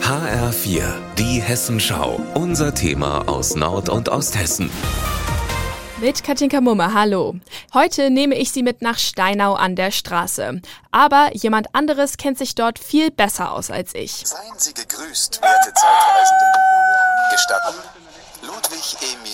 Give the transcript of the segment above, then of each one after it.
HR4, die Hessenschau. Unser Thema aus Nord- und Osthessen. Mit Katinka Mumme, hallo. Heute nehme ich Sie mit nach Steinau an der Straße. Aber jemand anderes kennt sich dort viel besser aus als ich. Seien Sie gegrüßt, werte Zeitreisende. Gestatten, Ludwig Emil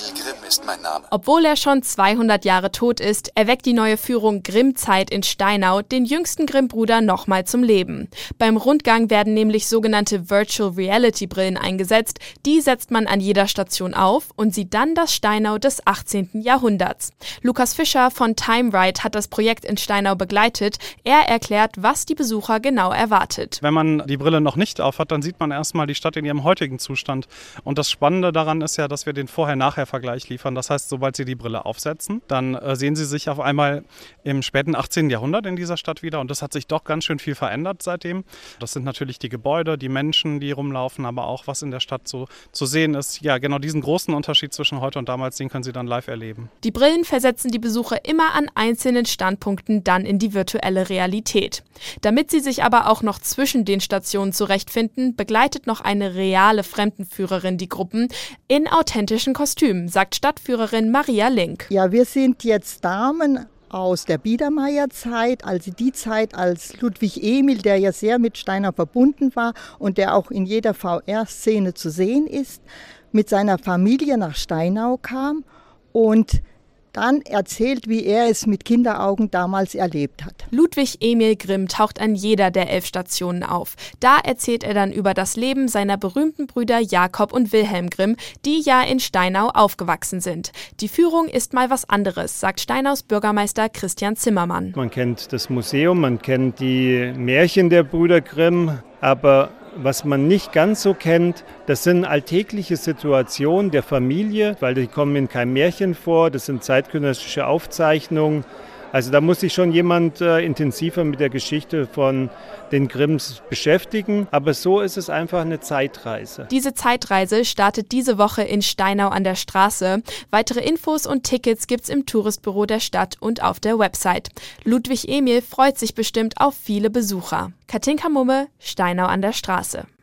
ist mein Name. Obwohl er schon 200 Jahre tot ist, erweckt die neue Führung Grimm-Zeit in Steinau den jüngsten Grimm-Bruder nochmal zum Leben. Beim Rundgang werden nämlich sogenannte Virtual Reality Brillen eingesetzt. Die setzt man an jeder Station auf und sieht dann das Steinau des 18. Jahrhunderts. Lukas Fischer von Time Ride hat das Projekt in Steinau begleitet. Er erklärt, was die Besucher genau erwartet. Wenn man die Brille noch nicht aufhat, dann sieht man erstmal die Stadt in ihrem heutigen Zustand. Und das Spannende daran ist ja, dass wir den Vorher-Nachher-Vergleich liefern. Das heißt, sobald Sie die Brille aufsetzen, dann äh, sehen Sie sich auf einmal im späten 18. Jahrhundert in dieser Stadt wieder. Und das hat sich doch ganz schön viel verändert seitdem. Das sind natürlich die Gebäude, die Menschen, die rumlaufen, aber auch was in der Stadt so zu sehen ist. Ja, genau diesen großen Unterschied zwischen heute und damals, den können Sie dann live erleben. Die Brillen versetzen die Besucher immer an einzelnen Standpunkten dann in die virtuelle Realität. Damit sie sich aber auch noch zwischen den Stationen zurechtfinden, begleitet noch eine reale Fremdenführerin die Gruppen in authentischen Kostümen, sagt Stadtführerin Maria Link. Ja, wir sind jetzt Damen aus der Biedermeierzeit, also die Zeit, als Ludwig Emil, der ja sehr mit Steiner verbunden war und der auch in jeder VR-Szene zu sehen ist, mit seiner Familie nach Steinau kam und dann erzählt, wie er es mit Kinderaugen damals erlebt hat. Ludwig Emil Grimm taucht an jeder der elf Stationen auf. Da erzählt er dann über das Leben seiner berühmten Brüder Jakob und Wilhelm Grimm, die ja in Steinau aufgewachsen sind. Die Führung ist mal was anderes, sagt Steinaus Bürgermeister Christian Zimmermann. Man kennt das Museum, man kennt die Märchen der Brüder Grimm, aber was man nicht ganz so kennt, das sind alltägliche Situationen der Familie, weil die kommen in keinem Märchen vor, das sind zeitgenössische Aufzeichnungen. Also da muss sich schon jemand äh, intensiver mit der Geschichte von den Grimms beschäftigen. Aber so ist es einfach eine Zeitreise. Diese Zeitreise startet diese Woche in Steinau an der Straße. Weitere Infos und Tickets gibt's im Touristbüro der Stadt und auf der Website. Ludwig Emil freut sich bestimmt auf viele Besucher. Katinka Mumme, Steinau an der Straße.